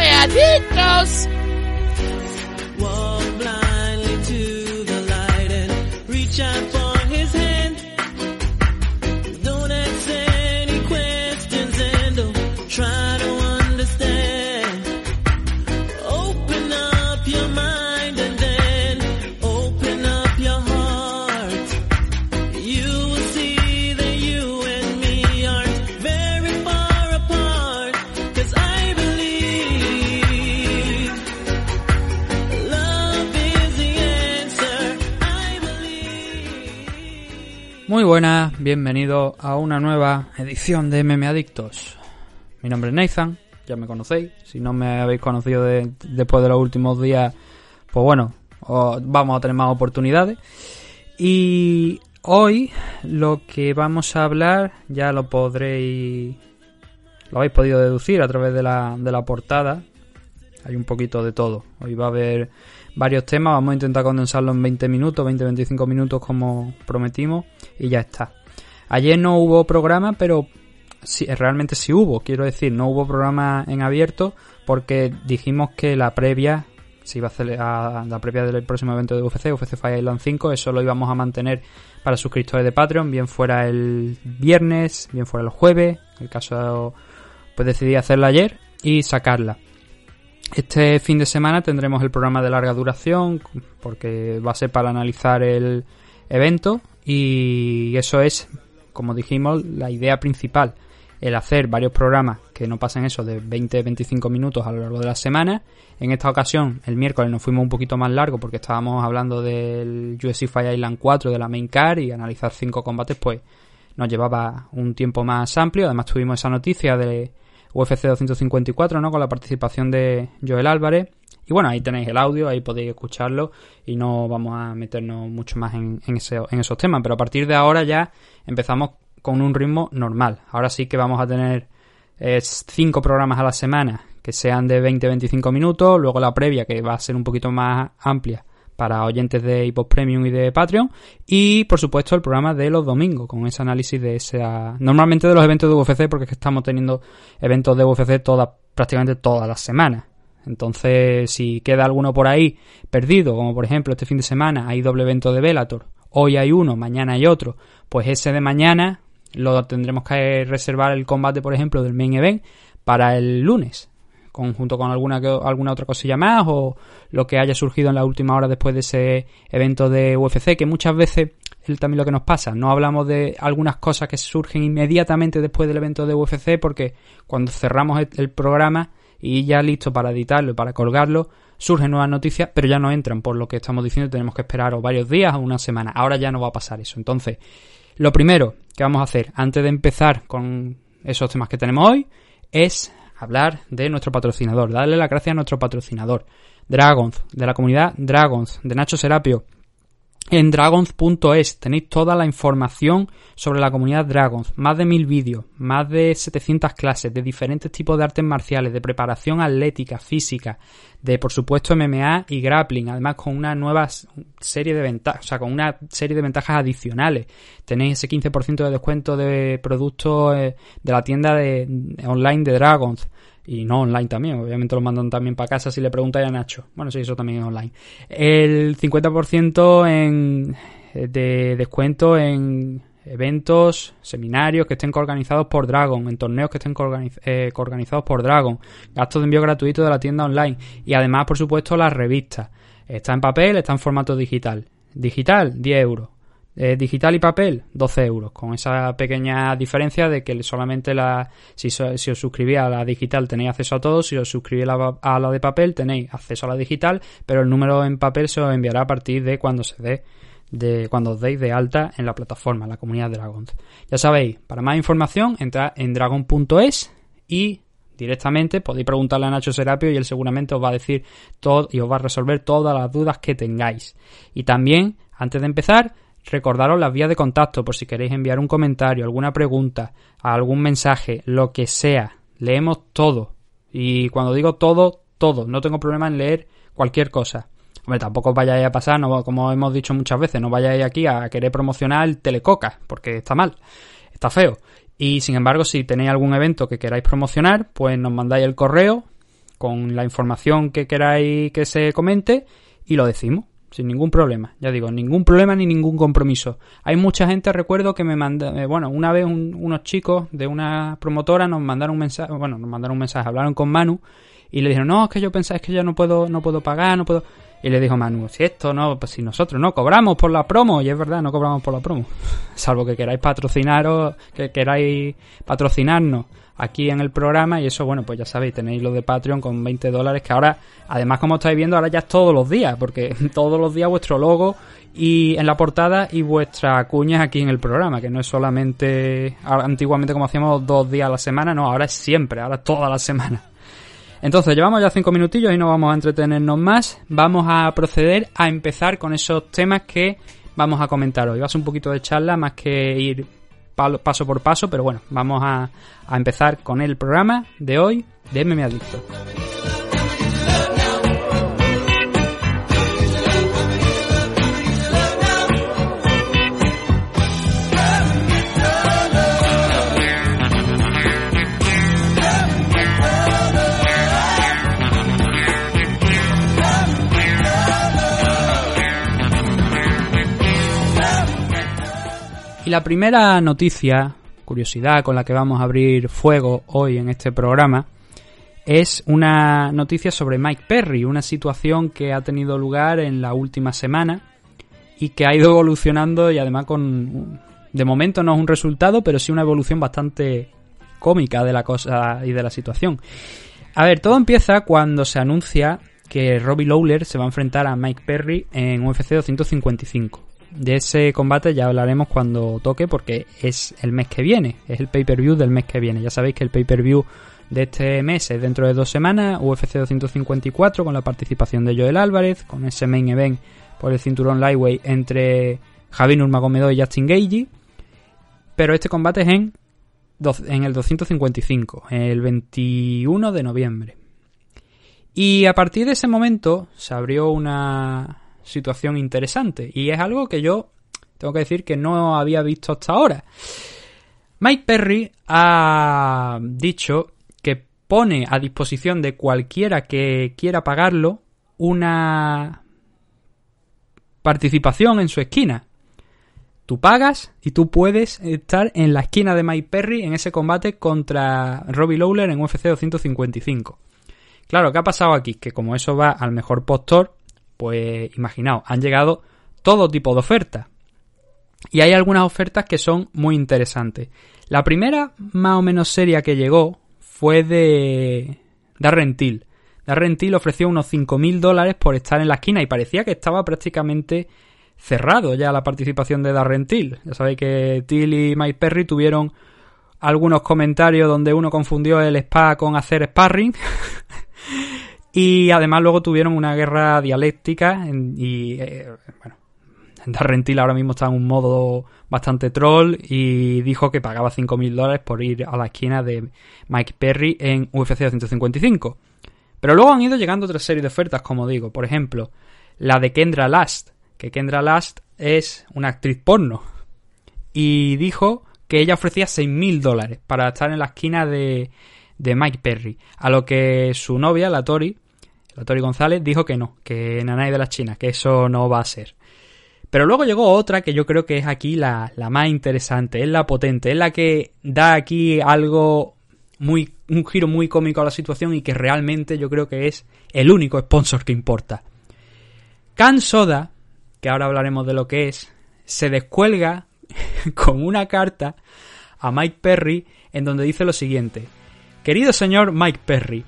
M, buenas, bienvenidos a una nueva edición de MM Adictos. Mi nombre es Nathan, ya me conocéis. Si no me habéis conocido de- después de los últimos días, pues bueno, os- vamos a tener más oportunidades. Y hoy lo que vamos a hablar, ya lo podréis, lo habéis podido deducir a través de la, de la portada. Hay un poquito de todo. Hoy va a haber varios temas, vamos a intentar condensarlo en 20 minutos, 20-25 minutos como prometimos y ya está. Ayer no hubo programa, pero sí, realmente sí hubo, quiero decir, no hubo programa en abierto porque dijimos que la previa se iba a a- la previa del próximo evento de UFC, UFC Fire Island 5, eso lo íbamos a mantener para suscriptores de Patreon, bien fuera el viernes, bien fuera el jueves, en el caso pues decidí hacerla ayer y sacarla. Este fin de semana tendremos el programa de larga duración porque va a ser para analizar el evento y eso es, como dijimos, la idea principal, el hacer varios programas que no pasen eso de 20-25 minutos a lo largo de la semana. En esta ocasión, el miércoles nos fuimos un poquito más largo porque estábamos hablando del UFC Fire Island 4 de la main car y analizar cinco combates pues nos llevaba un tiempo más amplio. Además tuvimos esa noticia de UFC 254, ¿no? Con la participación de Joel Álvarez. Y bueno, ahí tenéis el audio, ahí podéis escucharlo y no vamos a meternos mucho más en, ese- en esos temas. Pero a partir de ahora ya empezamos con un ritmo normal. Ahora sí que vamos a tener eh, cinco programas a la semana que sean de 20-25 minutos, luego la previa que va a ser un poquito más amplia para oyentes de iPod Premium y de Patreon y por supuesto el programa de los domingos con ese análisis de esa normalmente de los eventos de UFC porque es que estamos teniendo eventos de UFC todas prácticamente todas las semanas entonces si queda alguno por ahí perdido como por ejemplo este fin de semana hay doble evento de Bellator hoy hay uno mañana hay otro pues ese de mañana lo tendremos que reservar el combate por ejemplo del main event para el lunes conjunto con alguna alguna otra cosilla más o lo que haya surgido en la última hora después de ese evento de UFC que muchas veces es también lo que nos pasa. No hablamos de algunas cosas que surgen inmediatamente después del evento de UFC porque cuando cerramos el programa y ya listo para editarlo y para colgarlo surgen nuevas noticias pero ya no entran por lo que estamos diciendo tenemos que esperar o varios días o una semana ahora ya no va a pasar eso entonces lo primero que vamos a hacer antes de empezar con esos temas que tenemos hoy es hablar de nuestro patrocinador, darle las gracias a nuestro patrocinador, Dragons, de la comunidad Dragons, de Nacho Serapio. En dragons.es tenéis toda la información sobre la comunidad Dragons, más de mil vídeos, más de 700 clases de diferentes tipos de artes marciales, de preparación atlética, física, de por supuesto MMA y grappling, además con una nueva serie de ventajas, o sea, con una serie de ventajas adicionales. Tenéis ese 15% de descuento de productos eh, de la tienda de, online de Dragons. Y no online también, obviamente lo mandan también para casa si le preguntáis a Nacho. Bueno, sí, eso también es online. El 50% en, eh, de descuento en eventos, seminarios que estén organizados por Dragon, en torneos que estén eh, organizados por Dragon, gastos de envío gratuito de la tienda online y además, por supuesto, las revistas. Está en papel, está en formato digital. Digital, 10 euros. Eh, digital y papel, 12 euros, con esa pequeña diferencia de que solamente la, si, os suscribís a la digital tenéis acceso a todo, si os suscribís a la, de papel tenéis acceso a la digital, pero el número en papel se os enviará a partir de cuando se dé, de cuando os deis de alta en la plataforma, en la comunidad de Dragons. Ya sabéis, para más información entrad en dragon.es y directamente podéis preguntarle a Nacho Serapio y él seguramente os va a decir todo y os va a resolver todas las dudas que tengáis. Y también, antes de empezar, recordaros las vías de contacto por si queréis enviar un comentario, alguna pregunta, algún mensaje, lo que sea. Leemos todo. Y cuando digo todo, todo. No tengo problema en leer cualquier cosa. Hombre, tampoco os vayáis a pasar, como hemos dicho muchas veces, no vayáis aquí a querer promocionar el Telecoca, porque está mal, está feo. Y sin embargo, si tenéis algún evento que queráis promocionar, pues nos mandáis el correo con la información que queráis que se comente y lo decimos, sin ningún problema. Ya digo, ningún problema ni ningún compromiso. Hay mucha gente, recuerdo, que me manda, eh, bueno, una vez un- unos chicos de una promotora nos mandaron un mensaje, bueno, nos mandaron un mensaje, hablaron con Manu y le dijeron, no, es que yo pensaba es que ya no puedo, no puedo pagar, no puedo... Y le dijo Manu, si esto no, pues si nosotros no cobramos por la promo, y es verdad, no cobramos por la promo. Salvo que queráis patrocinaros, que queráis patrocinarnos aquí en el programa, y eso, bueno, pues ya sabéis, tenéis lo de Patreon con 20 dólares, que ahora, además, como estáis viendo, ahora ya es todos los días, porque todos los días vuestro logo y en la portada y vuestra cuña aquí en el programa, que no es solamente antiguamente como hacíamos dos días a la semana, no, ahora es siempre, ahora es toda la semana. Entonces, llevamos ya cinco minutillos y no vamos a entretenernos más. Vamos a proceder a empezar con esos temas que vamos a comentar hoy. Va a ser un poquito de charla más que ir paso por paso, pero bueno, vamos a, a empezar con el programa de hoy de MM Adicto. La primera noticia, curiosidad con la que vamos a abrir fuego hoy en este programa, es una noticia sobre Mike Perry, una situación que ha tenido lugar en la última semana y que ha ido evolucionando y además con de momento no es un resultado, pero sí una evolución bastante cómica de la cosa y de la situación. A ver, todo empieza cuando se anuncia que Robbie Lawler se va a enfrentar a Mike Perry en UFC 255. De ese combate ya hablaremos cuando toque porque es el mes que viene, es el pay-per-view del mes que viene. Ya sabéis que el pay-per-view de este mes es dentro de dos semanas, UFC 254 con la participación de Joel Álvarez, con ese main event por el cinturón lightweight entre Javi Nurmagomedov y Justin Gagey. Pero este combate es en, en el 255, el 21 de noviembre. Y a partir de ese momento se abrió una situación interesante. Y es algo que yo tengo que decir que no había visto hasta ahora. Mike Perry ha dicho que pone a disposición de cualquiera que quiera pagarlo una participación en su esquina. Tú pagas y tú puedes estar en la esquina de Mike Perry en ese combate contra Robbie Lawler en UFC 255. Claro, ¿qué ha pasado aquí? Que como eso va al mejor postor, pues imaginaos, han llegado todo tipo de ofertas. Y hay algunas ofertas que son muy interesantes. La primera, más o menos seria que llegó, fue de Darren Till. Darren Till ofreció unos 5.000 dólares por estar en la esquina y parecía que estaba prácticamente cerrado ya la participación de Darren Till. Ya sabéis que Till y Mike Perry tuvieron algunos comentarios donde uno confundió el spa con hacer sparring. y además luego tuvieron una guerra dialéctica en- y eh, bueno, Darren Till ahora mismo está en un modo bastante troll y dijo que pagaba 5.000 dólares por ir a la esquina de Mike Perry en UFC 255. Pero luego han ido llegando otra serie de ofertas, como digo. Por ejemplo, la de Kendra Last, que Kendra Last es una actriz porno. Y dijo que ella ofrecía 6.000 dólares para estar en la esquina de, de Mike Perry. A lo que su novia, la Tori, la Tori González, dijo que no, que Nanay de la China, que eso no va a ser. Pero luego llegó otra que yo creo que es aquí la, la más interesante, es la potente, es la que da aquí algo muy, un giro muy cómico a la situación y que realmente yo creo que es el único sponsor que importa. Can Soda, que ahora hablaremos de lo que es, se descuelga con una carta a Mike Perry en donde dice lo siguiente. Querido señor Mike Perry,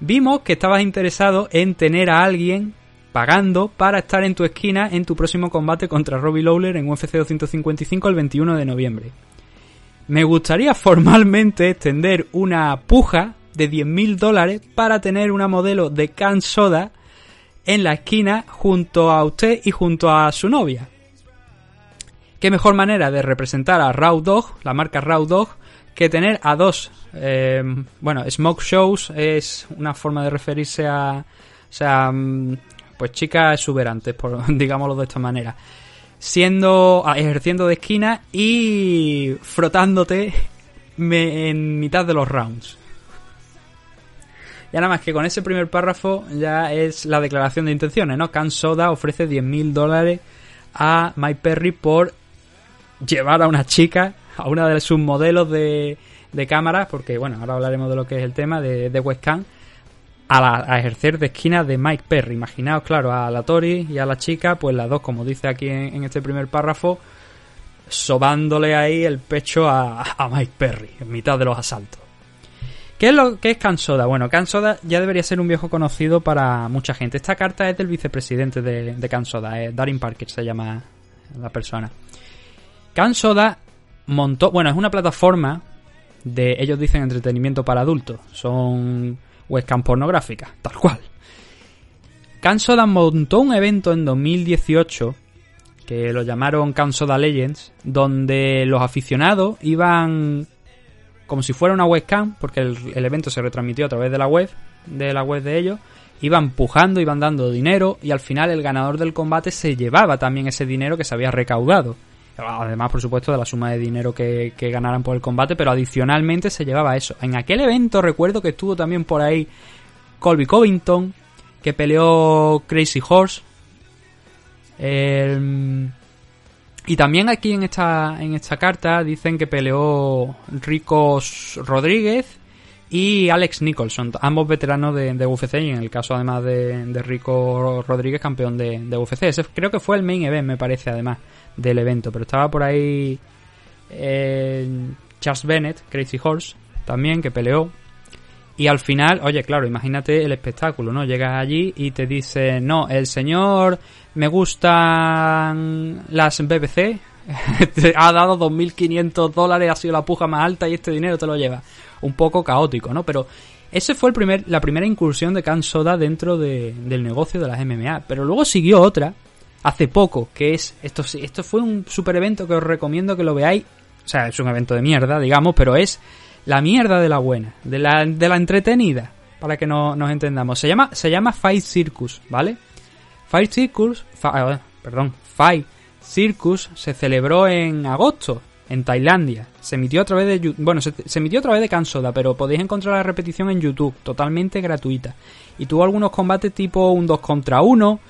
vimos que estabas interesado en tener a alguien pagando para estar en tu esquina en tu próximo combate contra Robbie Lawler en UFC 255 el 21 de noviembre. Me gustaría formalmente extender una puja de 10.000 dólares para tener una modelo de Can Soda en la esquina junto a usted y junto a su novia. ¿Qué mejor manera de representar a Raw Dog, la marca Raw Dog, que tener a dos, eh, bueno, smoke shows es una forma de referirse a, o sea, mm, pues chicas exuberantes, por, digámoslo de esta manera, siendo, ah, ejerciendo de esquina y frotándote en mitad de los rounds. Ya nada más que con ese primer párrafo ya es la declaración de intenciones, ¿no? Can Soda ofrece 10.000 dólares a Mike Perry por llevar a una chica, a una de sus modelos de, de cámaras, porque bueno, ahora hablaremos de lo que es el tema de, de a, la- a ejercer de esquina de Mike Perry. Imaginaos, claro, a la Tori y a la chica, pues las dos, como dice aquí en, en este primer párrafo, sobándole ahí el pecho a, a Mike Perry en mitad de los asaltos. ¿Qué es lo que es Cansoda? Bueno, Cansoda ya debería ser un viejo conocido para mucha gente. Esta carta es del vicepresidente de, de Cansoda, eh, Darin Parker se llama la persona. Cansoda montó, bueno, es una plataforma de, ellos dicen entretenimiento para adultos, son webcam pornográficas, tal cual. Cansoda montó un evento en 2018 que lo llamaron Cansoda Legends, donde los aficionados iban como si fuera una webcam, porque el, evento se retransmitió a través de la web, de la web de ellos, iban empujando, iban dando dinero y al final el ganador del combate se llevaba también ese dinero que se había recaudado. Además, por supuesto, de la suma de dinero que, que ganaran por el combate, pero adicionalmente se llevaba eso. En aquel evento recuerdo que estuvo también por ahí Colby Covington, que peleó Crazy Horse. Y también aquí en esta, en esta carta dicen que peleó Rico Rodríguez y Alex Nicholson, ambos veteranos de, de UFC y en el caso además de, de Rico Rodríguez campeón de, de UFC. Ese creo que fue el main event, me parece además, del evento, pero estaba por ahí eh, Charles Bennett, Crazy Horse, también que peleó. Y al final, oye, claro, imagínate el espectáculo, ¿no? Llegas allí y te dice, no, el señor me gustan las BBC, te ha dado 2.500 dólares, ha sido la puja más alta y este dinero te lo lleva. Un poco caótico, ¿no? Pero ese fue el primer, la primera incursión de Can Soda dentro de- del negocio de las MMA. Pero luego siguió otra, hace poco, que es, esto, esto fue un super evento que os recomiendo que lo veáis. O sea, es un evento de mierda, digamos, pero es la mierda de la buena, de la, de la entretenida, para que no, nos entendamos. Se llama, se llama Fight Circus, ¿vale? Fight Circus, eh, perdón, Fight Circus se celebró en agosto en Tailandia. Se emitió a través de bueno, se, emitió a través de Cansoda, pero podéis encontrar la repetición en YouTube, totalmente gratuita. Y tuvo algunos combates tipo un 2 contra 1,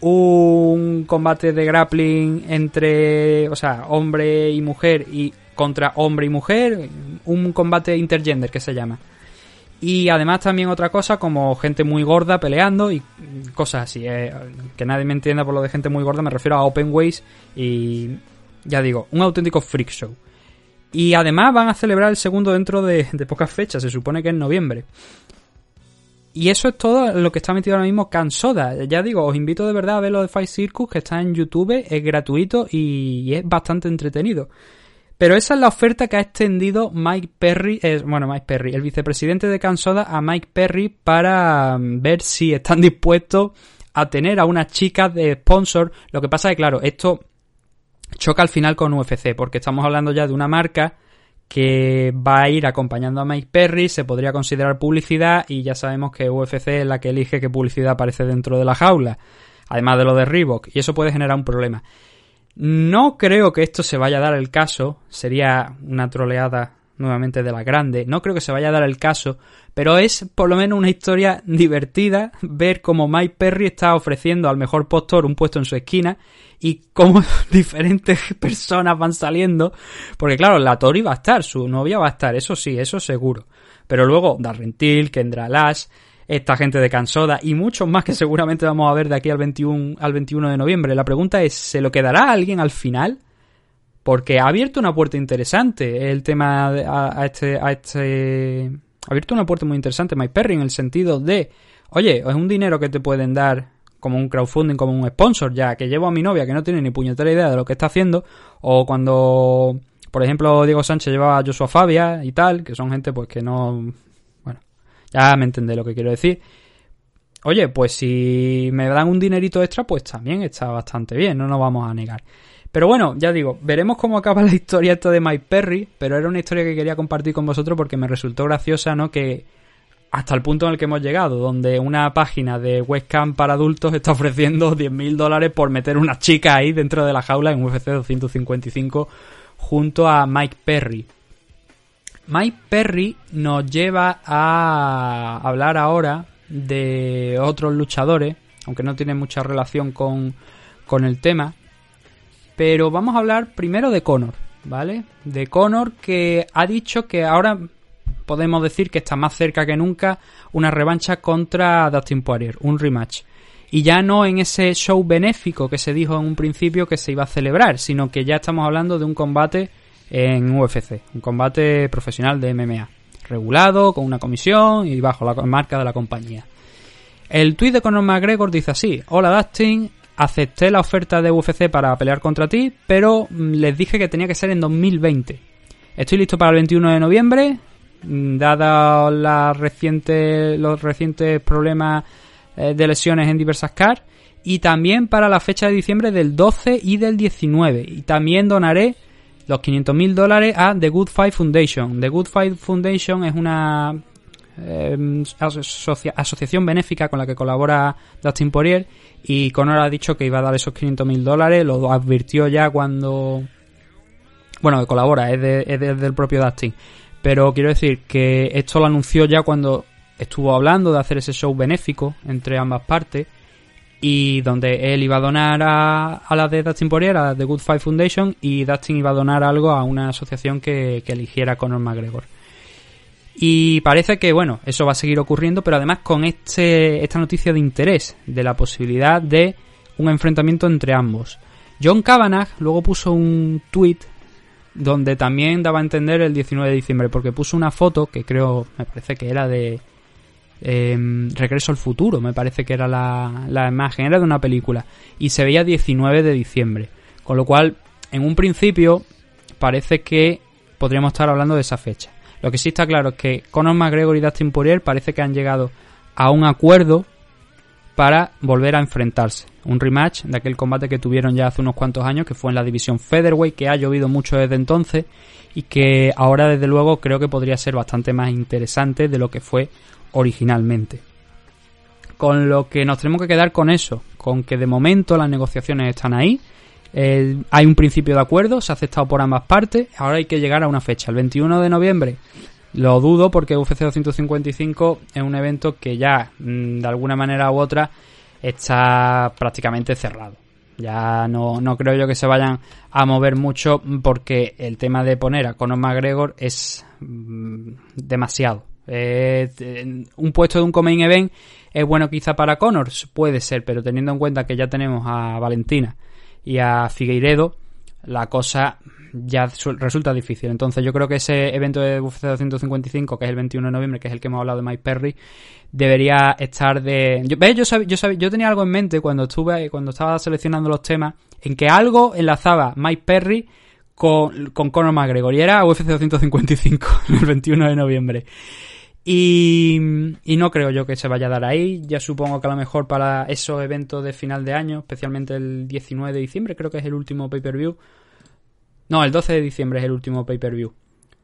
un combate de grappling entre, o sea, hombre y mujer y contra hombre y mujer, un combate intergender que se llama. Y además también otra cosa como gente muy gorda peleando y cosas así. eh, que nadie me entienda por lo de gente muy gorda, me refiero a Open Ways y ya digo, un auténtico freak show. Y además van a celebrar el segundo dentro de, de pocas fechas, se supone que en noviembre. Y eso es todo lo que está metido ahora mismo Cansoda. Ya digo, os invito de verdad a ver lo de Fight Circus, que está en YouTube, es gratuito y, es bastante entretenido. Pero esa es la oferta que ha extendido Mike Perry, eh, bueno, Mike Perry, el vicepresidente de Cansoda, a Mike Perry para mm, ver si están dispuestos a tener a unas chicas de sponsor. Lo que pasa es que, claro, esto choca al final con UFC, porque estamos hablando ya de una marca que va a ir acompañando a Mike Perry, se podría considerar publicidad y ya sabemos que UFC es la que elige qué publicidad aparece dentro de la jaula, además de lo de Reebok, y eso puede generar un problema. No creo que esto se vaya a dar el caso, sería una troleada nuevamente de la grande, no creo que se vaya a dar el caso, pero es por lo menos una historia divertida ver cómo Mike Perry está ofreciendo al mejor postor un puesto en su esquina y cómo diferentes personas van saliendo, porque claro, la Tori va a estar, su novia va a estar, eso sí, eso seguro, pero luego Darren Till, Kendra Lash, esta gente de Cansoda y muchos más que seguramente vamos a ver de aquí al 21, al 21 de noviembre. La pregunta es, ¿se lo quedará alguien al final? Porque ha abierto una puerta interesante el tema a, a este, a este... Ha abierto una puerta muy interesante, My Perry, en el sentido de, oye, es un dinero que te pueden dar como un crowdfunding, como un sponsor, ya que llevo a mi novia que no tiene ni puñetera idea de lo que está haciendo, o cuando, por ejemplo, Diego Sánchez llevaba a Joshua Fabia y tal, que son gente pues que no... Bueno, ya me entendé lo que quiero decir. Oye, pues si me dan un dinerito extra, pues también está bastante bien, no nos vamos a negar. Pero bueno, ya digo, veremos cómo acaba la historia esta de Mike Perry, pero era una historia que quería compartir con vosotros porque me resultó graciosa, ¿no? Que hasta el punto en el que hemos llegado, donde una página de webcam para adultos está ofreciendo 10.000 dólares por meter una chica ahí dentro de la jaula en UFC 255 junto a Mike Perry. Mike Perry nos lleva a hablar ahora de otros luchadores, aunque no tiene mucha relación con, con el tema. Pero vamos a hablar primero de Conor, ¿vale? De Conor que ha dicho que ahora podemos decir que está más cerca que nunca una revancha contra Dustin Poirier, un rematch. Y ya no en ese show benéfico que se dijo en un principio que se iba a celebrar, sino que ya estamos hablando de un combate en UFC, un combate profesional de MMA, regulado, con una comisión y bajo la marca de la compañía. El tuit de Conor McGregor dice así: Hola Dustin, acepté la oferta de UFC para pelear contra ti, pero mm, les dije que tenía que ser en 2020. Estoy listo para el 21 de noviembre, mm, dada la reciente, los recientes problemas eh, de lesiones en diversas CAR, y también para la fecha de diciembre del 12 y del 19. Y también donaré los 500 mil dólares a The Good Fight Foundation. The Good Fight Foundation es una asocia- asociación benéfica con la que colabora Dustin Poirier y Conor ha dicho que iba a dar esos 500 mil dólares, lo advirtió ya cuando... Bueno, colabora, es, de- es de- del propio Dustin. Pero quiero decir que esto lo anunció ya cuando estuvo hablando de hacer ese show benéfico entre ambas partes y donde él iba a donar a, a de Dustin Poirier, a The Good Fight Foundation, y Dustin iba a donar algo a una asociación que, que eligiera Conor McGregor. Y parece que, bueno, eso va a seguir ocurriendo, pero además con este, esta noticia de interés, de la posibilidad de un enfrentamiento entre ambos. John Kavanagh luego puso un tweet donde también daba a entender el 19 de diciembre, porque puso una foto que creo, me parece que era de em, Regreso al Futuro, me parece que era la, la imagen, era de una película, y se veía 19 de diciembre, con lo cual, en un principio, parece que podríamos estar hablando de esa fecha. Lo que sí está claro es que Conor McGregor y Dustin Poirier parece que han llegado a un acuerdo para volver a enfrentarse. Un rematch de aquel combate que tuvieron ya hace unos cuantos años, que fue en la división Featherweight, que ha llovido mucho desde entonces y que ahora desde luego creo que podría ser bastante más interesante de lo que fue originalmente. Con lo que nos tenemos que quedar con eso, con que de momento las negociaciones están ahí, eh, hay un principio de acuerdo, se ha aceptado por ambas partes, ahora hay que llegar a una fecha, el 21 de noviembre. Lo dudo porque UFC 255 es un evento que ya, mm, de alguna manera u otra, está prácticamente cerrado. Ya no, no creo yo que se vayan a mover mucho porque el tema de poner a Conor McGregor es mm, demasiado. Eh, un puesto de un main event es bueno quizá para Conor, puede ser, pero teniendo en cuenta que ya tenemos a Valentina y a Figueiredo, la cosa ya su- resulta difícil. Entonces yo creo que ese evento de UFC 255, que es el 21 de noviembre, que es el que hemos hablado de Mike Perry, debería estar de... Yo, ¿ves? Yo, sab- yo, sab- yo tenía algo en mente cuando estuve cuando estaba seleccionando los temas, en que algo enlazaba Mike Perry con, con Conor McGregor, y era UFC 255, el 21 de noviembre. Y, no creo yo que se vaya a dar ahí. Ya supongo que a lo mejor para esos eventos de final de año, especialmente el 19 de diciembre, creo que es el último pay-per-view. No, el 12 de diciembre es el último pay-per-view.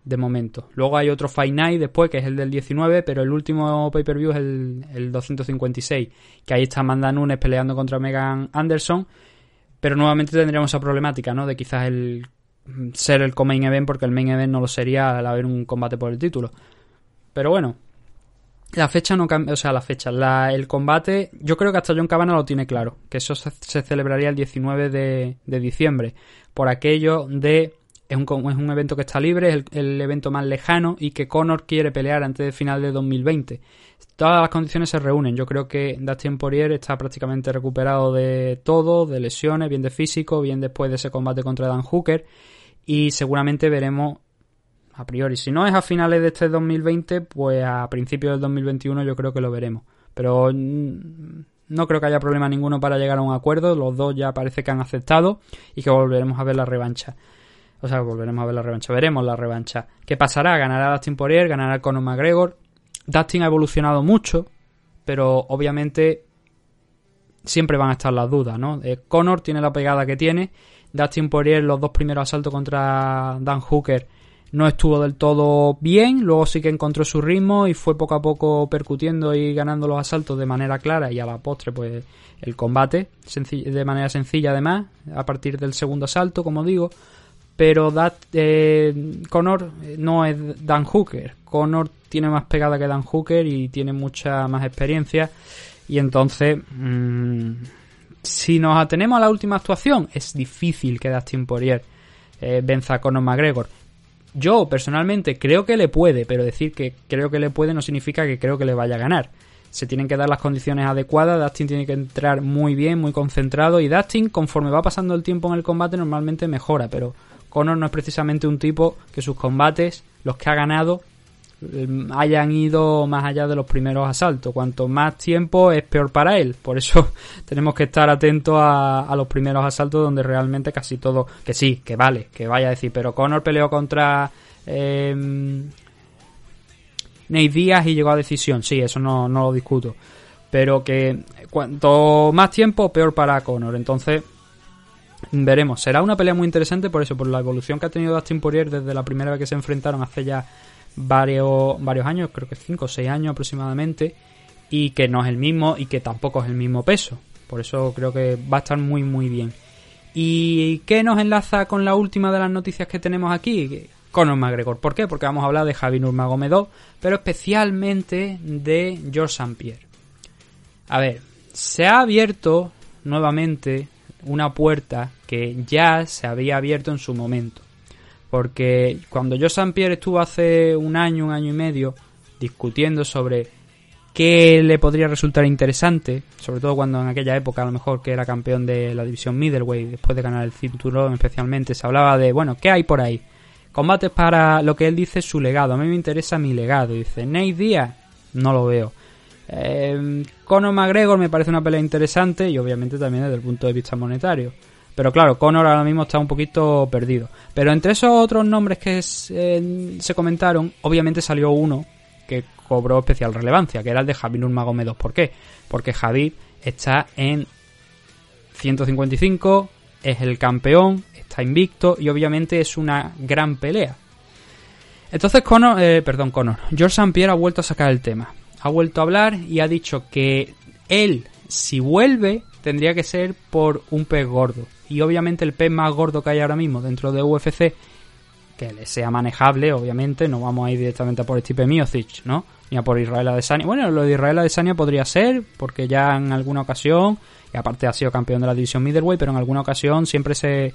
De momento. Luego hay otro Fight Night después, que es el del 19, pero el último pay-per-view es el, el 256. Que ahí está Amanda Nunes peleando contra Megan Anderson. Pero nuevamente tendríamos esa problemática, ¿no? De quizás el ser el main event, porque el main event no lo sería al haber un combate por el título. Pero bueno, la fecha no cambia, o sea, la fecha, el combate, yo creo que hasta John Cabana lo tiene claro, que eso se, celebraría el 19 de, de diciembre, por aquello de es un, es un evento que está libre, es el, evento más lejano y que Conor quiere pelear antes del final de 2020. Todas las condiciones se reúnen. Yo creo que Dustin Poirier está prácticamente recuperado de todo, de lesiones, bien de físico, bien después de ese combate contra Dan Hooker. Y seguramente veremos a priori. Si no es a finales de este 2020, pues a principios del 2021 yo creo que lo veremos. Pero mm, no creo que haya problema ninguno para llegar a un acuerdo. Los dos ya parece que han aceptado y que volveremos a ver la revancha. O sea, volveremos a ver la revancha. Veremos la revancha. ¿Qué pasará? ¿Ganará Dustin Poirier? ¿Ganará Conor McGregor? Dustin ha evolucionado mucho, pero obviamente siempre van a estar las dudas, ¿no? Eh, Conor tiene la pegada que tiene. Dustin Poirier, los dos primeros asaltos contra Dan Hooker, no estuvo del todo bien. Luego sí que encontró su ritmo y fue poco a poco percutiendo y ganando los asaltos de manera clara. Y a la postre, pues el combate de manera sencilla, además, a partir del segundo asalto, como digo. Pero Dat, eh, Conor eh, no es Dan Hooker. Conor tiene más pegada que Dan Hooker y tiene mucha más experiencia. Y entonces, mm, si nos atenemos a la última actuación, es difícil que Dustin Poirier eh, venza a Conor McGregor. Yo personalmente creo que le puede, pero decir que creo que le puede no significa que creo que le vaya a ganar. Se tienen que dar las condiciones adecuadas, Dustin tiene que entrar muy bien, muy concentrado y Dustin conforme va pasando el tiempo en el combate normalmente mejora, pero Conor no es precisamente un tipo que sus combates, los que ha ganado, hayan ido más allá de los primeros asaltos. Cuanto más tiempo es peor para él. Por eso tenemos que estar atentos a, los primeros asaltos donde realmente casi todo... Que sí, que vale, que vaya a decir. Pero Conor peleó contra... Eh, Nate Díaz y llegó a decisión. Sí, eso no, no lo discuto. Pero que cuanto más tiempo, peor para Conor. Entonces, veremos. Será una pelea muy interesante por eso, por la evolución que ha tenido Dustin Poirier desde la primera vez que se enfrentaron hace ya varios, varios años, creo que 5 o 6 años aproximadamente, y que no es el mismo y que tampoco es el mismo peso. Por eso creo que va a estar muy muy bien. ¿Y qué nos enlaza con la última de las noticias que tenemos aquí? Conor McGregor. ¿Por qué? Porque vamos a hablar de Javi Nurmagomedov, pero especialmente de George St. Pierre. A ver, se ha abierto nuevamente una puerta que ya se había abierto en su momento. Porque cuando George St. Pierre estuvo hace un año, un año y medio, discutiendo sobre qué le podría resultar interesante, sobre todo cuando en aquella época a lo mejor que era campeón de la división middleweight, después de ganar el cinturón especialmente, se hablaba de, bueno, ¿qué hay por ahí? Combates para lo que él dice su legado. A mí me interesa mi legado. Dice, Nate Díaz, no lo veo. Eh, Conor McGregor me parece una pelea interesante y obviamente también desde el punto de vista monetario. Pero claro, Conor ahora mismo está un poquito perdido. Pero entre esos otros nombres que eh, se comentaron, obviamente salió uno que cobró especial relevancia, que era el de Javid Nurmagomedov. ¿Por qué? Porque Javid está en 155, es el campeón, está invicto y obviamente es una gran pelea. Entonces Conor, eh, perdón, Conor, George St. Pierre ha vuelto a sacar el tema. Ha vuelto a hablar y ha dicho que él, si vuelve, tendría que ser por un pez gordo. Y obviamente el pez más gordo que hay ahora mismo dentro de UFC, que le sea manejable, obviamente, no vamos a ir directamente a por Stipe Miocic, ¿no? Ni a por Israel Adesanya. Bueno, lo de Israel Adesanya podría ser, porque ya en alguna ocasión, y aparte ha sido campeón de la división middleweight, pero en alguna ocasión siempre se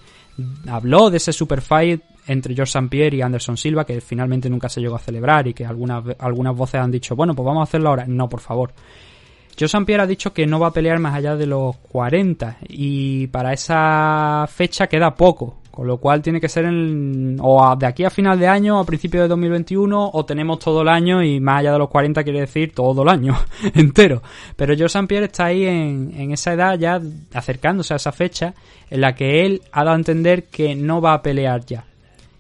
habló de ese super fight entre George St. Pierre y Anderson Silva, que finalmente nunca se llegó a celebrar y que algunas, algunas voces han dicho, bueno, pues vamos a hacerlo ahora. No, por favor. St. Pierre ha dicho que no va a pelear más allá de los 40 y para esa fecha queda poco, con lo cual tiene que ser en, o de aquí a final de año o a principio de 2021 o tenemos todo el año y más allá de los 40 quiere decir todo el año entero. Pero St. Pierre está ahí en, en esa edad ya acercándose a esa fecha en la que él ha dado a entender que no va a pelear ya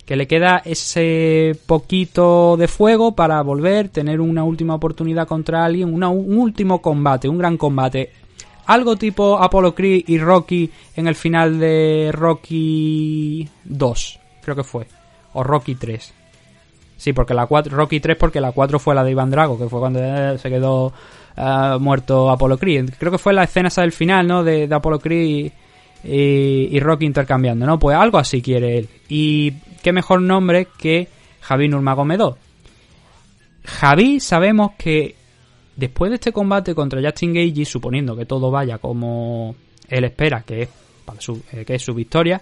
que le queda ese poquito de fuego para volver, tener una última oportunidad contra alguien, un último combate, un gran combate. Algo tipo Apollo Creed y Rocky en el final de Rocky 2, creo que fue, o Rocky 3. Sí, porque la 4, Rocky 3 porque la 4 fue la de Iván Drago, que fue cuando eh, se quedó ah, muerto Apollo Creed. Creo que fue la escena esa del final, ¿no? De, de Apollo Creed y- y Rocky intercambiando, ¿no? Pues algo así quiere él. Y qué mejor nombre que Javi Nurmagomedov. Javi sabemos que después de este combate contra Justin Gage, suponiendo que todo vaya como él espera, que es, para su, eh, que es su victoria,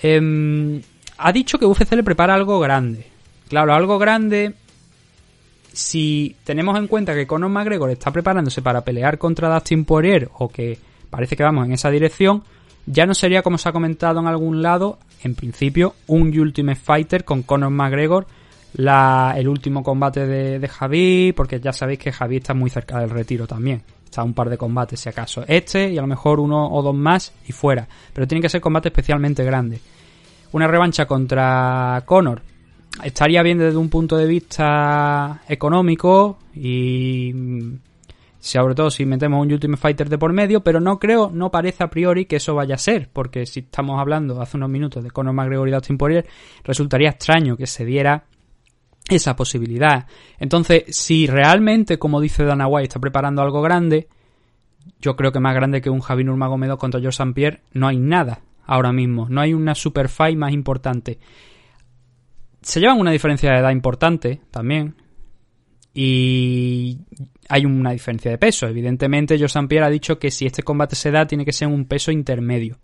em, ha dicho que UFC le prepara algo grande. Claro, algo grande. Si tenemos en cuenta que Conor McGregor está preparándose para pelear contra Dustin Poirier o que parece que vamos en esa dirección, ya no sería como se ha comentado en algún lado, en principio, un Ultimate Fighter con Conor McGregor, el último combate de, de Javi, porque ya sabéis que Javi está muy cerca del retiro también. Está un par de combates si acaso. Este y a lo mejor uno o dos más y fuera. Pero tiene que ser combate especialmente grande. Una revancha contra Conor estaría bien desde un punto de vista económico y sobre todo si metemos un Ultimate Fighter de por medio, pero no creo, no parece a priori que eso vaya a ser, porque si estamos hablando hace unos minutos de Conor McGregor y Dustin Poirier, resultaría extraño que se diera esa posibilidad. Entonces, si realmente, como dice Dana White, está preparando algo grande, yo creo que más grande que un Javi Nurmagomedov contra George St. Pierre no hay nada ahora mismo. No hay una super fight más importante. Se llevan una diferencia de edad importante también. Y hay una diferencia de peso. Evidentemente, St. Pierre ha dicho que si este combate se da, tiene que ser en un peso intermedio.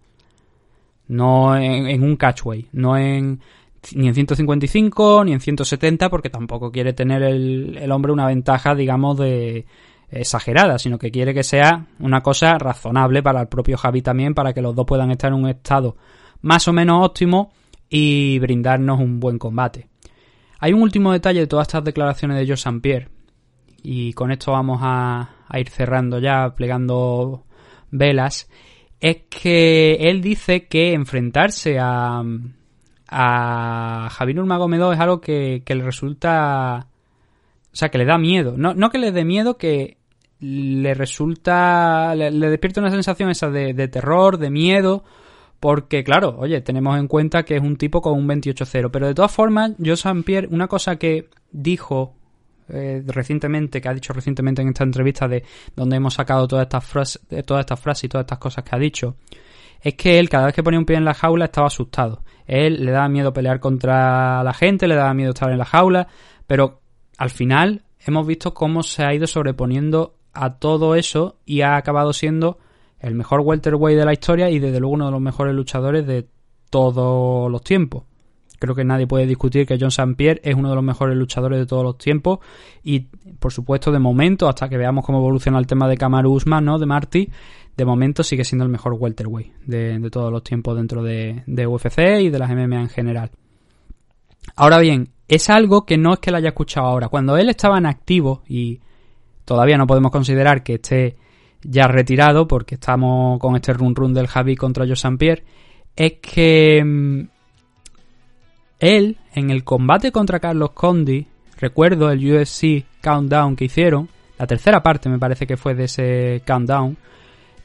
No en, un catchway. No en ni en 155 ni en 170 porque tampoco quiere tener el, hombre una ventaja digamos de exagerada sino que quiere que sea una cosa razonable para el propio Javi también para que los dos puedan estar en un estado más o menos óptimo y brindarnos un buen combate hay un último detalle de todas estas declaraciones de St. Pierre y con esto vamos a, a ir cerrando ya plegando velas es que él dice que enfrentarse a a Javier Nurmagomedov es algo que, que, le resulta... O sea, que le da miedo. No, no que le dé miedo, que le resulta... Le, despierta una sensación esa de, de, terror, de miedo, porque claro, oye, tenemos en cuenta que es un tipo con un 28-0. Pero de todas formas, yo Pierre, una cosa que dijo eh, recientemente, que ha dicho recientemente en esta entrevista de donde hemos sacado todas estas frases, todas estas frases y todas estas cosas que ha dicho, es que él cada vez que ponía un pie en la jaula estaba asustado. Él le daba miedo pelear contra la gente, le daba miedo estar en la jaula, pero al final hemos visto cómo se ha ido sobreponiendo a todo eso y ha acabado siendo el mejor welterweight de la historia y desde luego uno de los mejores luchadores de todos los tiempos. Creo que nadie puede discutir que John St. Pierre es uno de los mejores luchadores de todos los tiempos y por supuesto de momento hasta que veamos cómo evoluciona el tema de Kamaru Usman, ¿no? De Marty, de momento sigue siendo el mejor welterweight de, de todos los tiempos dentro de, de, UFC y de las MMA en general. Ahora bien, es algo que no es que lo haya escuchado ahora. Cuando él estaba en activo, y todavía no podemos considerar que esté ya retirado, porque estamos con este run run del Javi contra Joe. Pierre, es que mm, él, en el combate contra Carlos Condi, recuerdo el UFC Countdown que hicieron, la tercera parte me parece que fue de ese Countdown,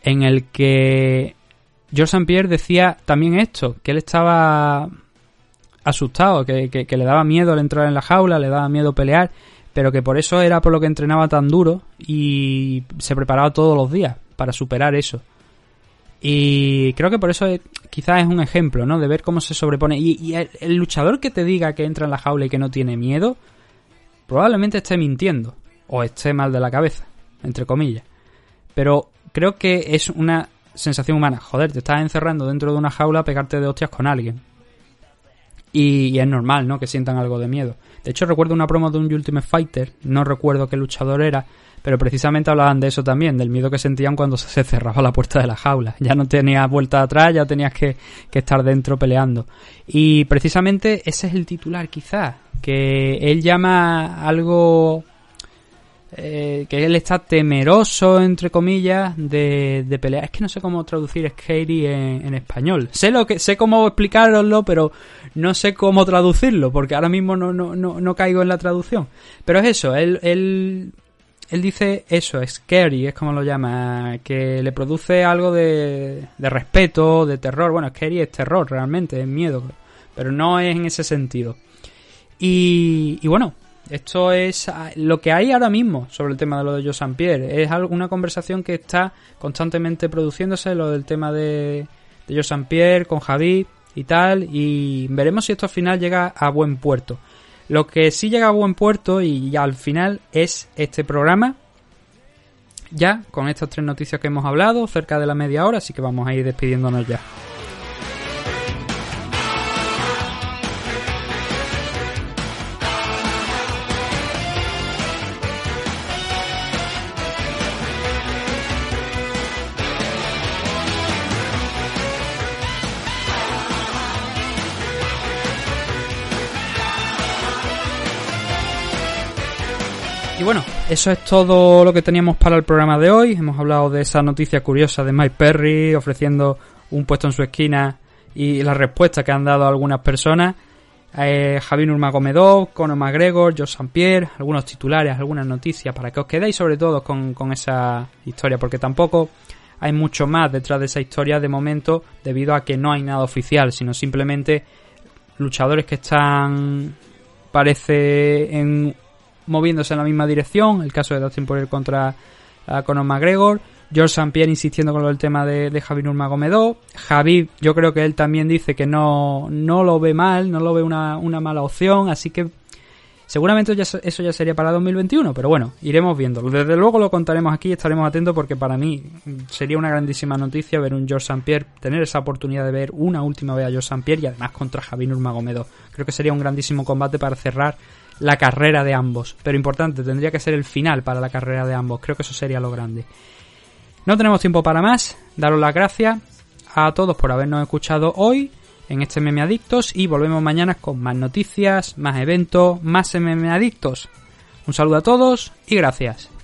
en el que George. Pierre decía también esto, que él estaba asustado, que, que, que, le daba miedo al entrar en la jaula, le daba miedo pelear, pero que por eso era por lo que entrenaba tan duro y se preparaba todos los días para superar eso. Y creo que por eso es, quizás es un ejemplo, ¿no? De ver cómo se sobrepone. Y, y el, el, luchador que te diga que entra en la jaula y que no tiene miedo, probablemente esté mintiendo. O esté mal de la cabeza, entre comillas. Pero creo que es una sensación humana. Joder, te estás encerrando dentro de una jaula a pegarte de hostias con alguien. Y, es normal, ¿no? Que sientan algo de miedo. De hecho, recuerdo una promo de un Ultimate Fighter, no recuerdo qué luchador era, pero precisamente hablaban de eso también, del miedo que sentían cuando se cerraba la puerta de la jaula. Ya no tenías vuelta atrás, ya tenías que, que estar dentro peleando. Y precisamente ese es el titular, quizás, que él llama algo eh, que él está temeroso, entre comillas, de, de, pelear. Es que no sé cómo traducir Scary en, en, español. Sé lo que sé cómo explicaroslo, pero no sé cómo traducirlo, porque ahora mismo no, no, no, no caigo en la traducción. Pero es eso, él, él, él dice eso, scary, es como lo llama, que le produce algo de, de respeto, de terror. Bueno, scary es terror, realmente, es miedo, pero no es en ese sentido. Y, y bueno, esto es lo que hay ahora mismo sobre el tema de lo de Joe. Pierre. Es una conversación que está constantemente produciéndose, lo del tema de, de Joe. Pierre con Javi y tal. Y veremos si esto al final llega a buen puerto. Lo que sí llega a buen puerto y al final es este programa. Ya, con estas tres noticias que hemos hablado, cerca de la media hora, así que vamos a ir despidiéndonos ya. Eso es todo lo que teníamos para el programa de hoy. Hemos hablado de esa noticia curiosa de Mike Perry ofreciendo un puesto en su esquina y la respuesta que han dado algunas personas. Eh, Javier Conor McGregor, George St. Pierre, algunos titulares, algunas noticias para que os quedéis sobre todo con, con esa historia, porque tampoco hay mucho más detrás de esa historia de momento debido a que no hay nada oficial, sino simplemente luchadores que están parece en moviéndose en la misma dirección, el caso de Dustin Poirier contra uh, Conor McGregor, George St. Pierre insistiendo con el tema de, de Javi Nurmagomedov, Javi yo creo que él también dice que no, no lo ve mal, no lo ve una, una mala opción, así que Seguramente ya, eso ya sería para 2021, pero bueno, iremos viendo. Desde luego lo contaremos aquí y estaremos atentos porque para mí sería una grandísima noticia ver un George St. Pierre, tener esa oportunidad de ver una última vez a George St. Pierre y además contra Javi Nurmagomedov. Creo que sería un grandísimo combate para cerrar la carrera de ambos. Pero importante, tendría que ser el final para la carrera de ambos. Creo que eso sería lo grande. No tenemos tiempo para más. Daros las gracias a todos por habernos escuchado hoy en este Meme Adictos y volvemos mañana con más noticias, más eventos, más Meme Adictos. Un saludo a todos y gracias.